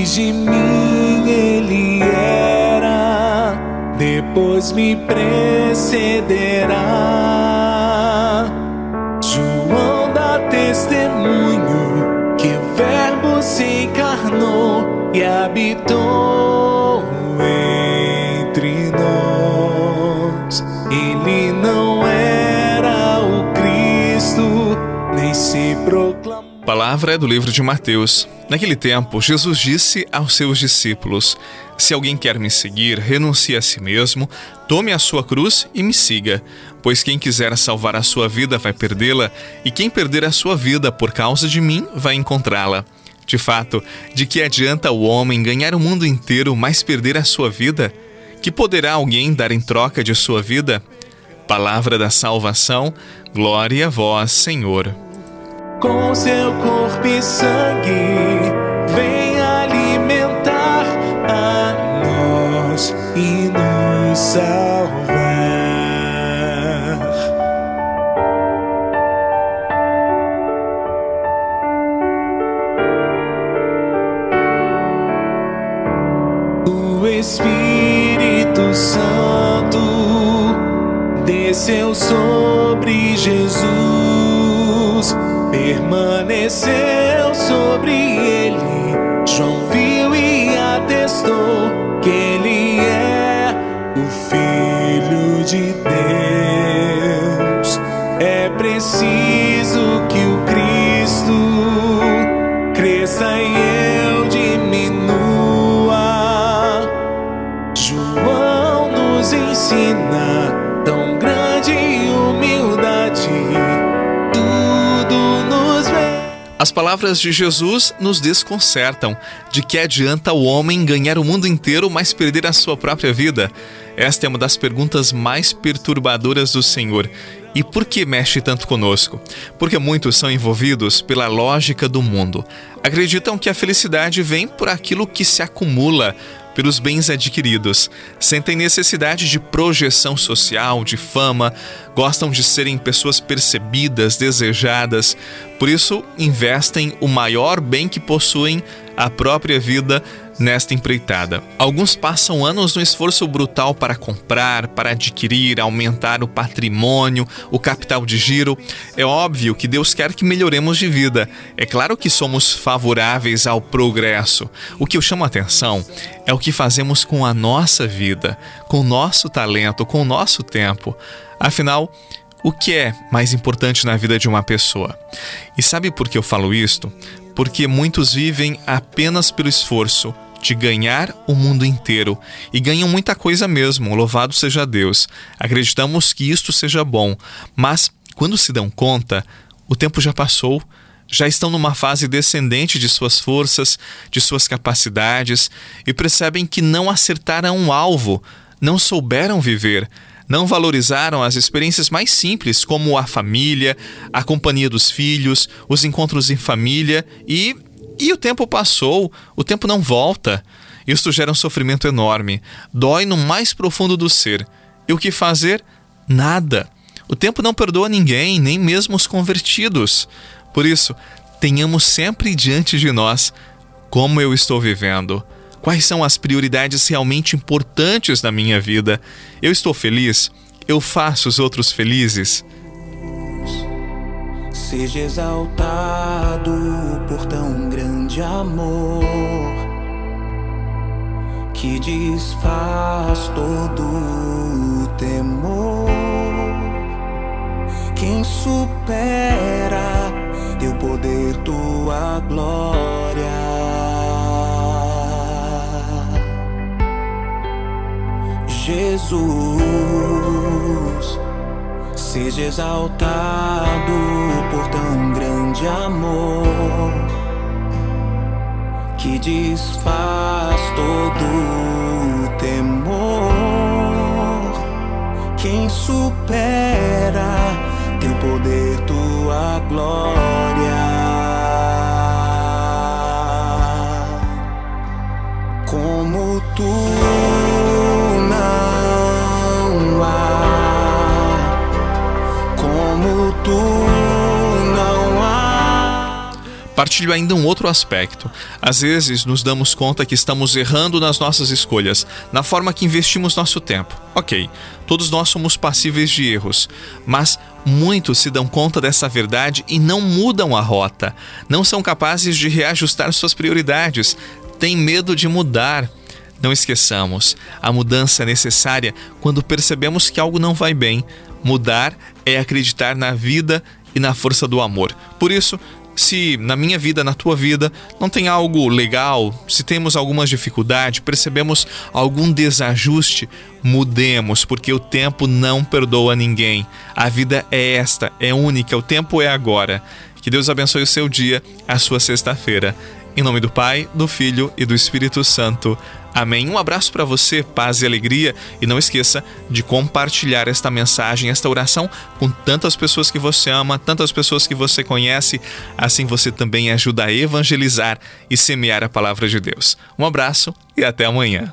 Antes de mim ele era, depois me precederá. João dá testemunho que o Verbo se encarnou e habitou entre nós. Ele não palavra é do livro de Mateus. Naquele tempo, Jesus disse aos seus discípulos: Se alguém quer me seguir, renuncie a si mesmo, tome a sua cruz e me siga. Pois quem quiser salvar a sua vida vai perdê-la, e quem perder a sua vida por causa de mim vai encontrá-la. De fato, de que adianta o homem ganhar o mundo inteiro, mas perder a sua vida? Que poderá alguém dar em troca de sua vida? Palavra da salvação, glória a vós, Senhor com seu corpo e sangue, vem alimentar a nós e nos salvar. O Espírito Santo desceu sobre Jesus permaneceu sobre ele. João viu e atestou que ele é o Filho de Deus. É preciso que o Cristo cresça e eu diminua. João nos ensina as palavras de Jesus nos desconcertam. De que adianta o homem ganhar o mundo inteiro, mas perder a sua própria vida? Esta é uma das perguntas mais perturbadoras do Senhor. E por que mexe tanto conosco? Porque muitos são envolvidos pela lógica do mundo. Acreditam que a felicidade vem por aquilo que se acumula, pelos bens adquiridos, sentem necessidade de projeção social, de fama, gostam de serem pessoas percebidas, desejadas, por isso investem o maior bem que possuem, a própria vida, nesta empreitada. Alguns passam anos no esforço brutal para comprar, para adquirir, aumentar o patrimônio, o capital de giro. É óbvio que Deus quer que melhoremos de vida. É claro que somos favoráveis ao progresso. O que eu chamo a atenção é o que fazemos com a nossa vida, com o nosso talento, com o nosso tempo. Afinal, o que é mais importante na vida de uma pessoa? E sabe por que eu falo isto? Porque muitos vivem apenas pelo esforço, de ganhar o mundo inteiro e ganham muita coisa mesmo, louvado seja Deus. Acreditamos que isto seja bom, mas quando se dão conta, o tempo já passou, já estão numa fase descendente de suas forças, de suas capacidades e percebem que não acertaram um alvo, não souberam viver, não valorizaram as experiências mais simples, como a família, a companhia dos filhos, os encontros em família e e o tempo passou, o tempo não volta. Isso gera um sofrimento enorme, dói no mais profundo do ser. E o que fazer? Nada. O tempo não perdoa ninguém, nem mesmo os convertidos. Por isso, tenhamos sempre diante de nós como eu estou vivendo. Quais são as prioridades realmente importantes na minha vida? Eu estou feliz? Eu faço os outros felizes? Seja exaltado por tão grande amor que desfaz todo o temor. Quem supera teu poder, tua glória. Jesus Seja exaltado por tão grande amor que desfaz todo temor. Quem supera teu poder, Partilho ainda um outro aspecto. Às vezes nos damos conta que estamos errando nas nossas escolhas, na forma que investimos nosso tempo. Ok, todos nós somos passíveis de erros, mas muitos se dão conta dessa verdade e não mudam a rota, não são capazes de reajustar suas prioridades, têm medo de mudar. Não esqueçamos, a mudança é necessária quando percebemos que algo não vai bem. Mudar é acreditar na vida e na força do amor. Por isso, se na minha vida, na tua vida, não tem algo legal, se temos alguma dificuldade, percebemos algum desajuste, mudemos, porque o tempo não perdoa ninguém. A vida é esta, é única, o tempo é agora. Que Deus abençoe o seu dia, a sua sexta-feira. Em nome do Pai, do Filho e do Espírito Santo. Amém. Um abraço para você, paz e alegria. E não esqueça de compartilhar esta mensagem, esta oração com tantas pessoas que você ama, tantas pessoas que você conhece. Assim você também ajuda a evangelizar e semear a palavra de Deus. Um abraço e até amanhã.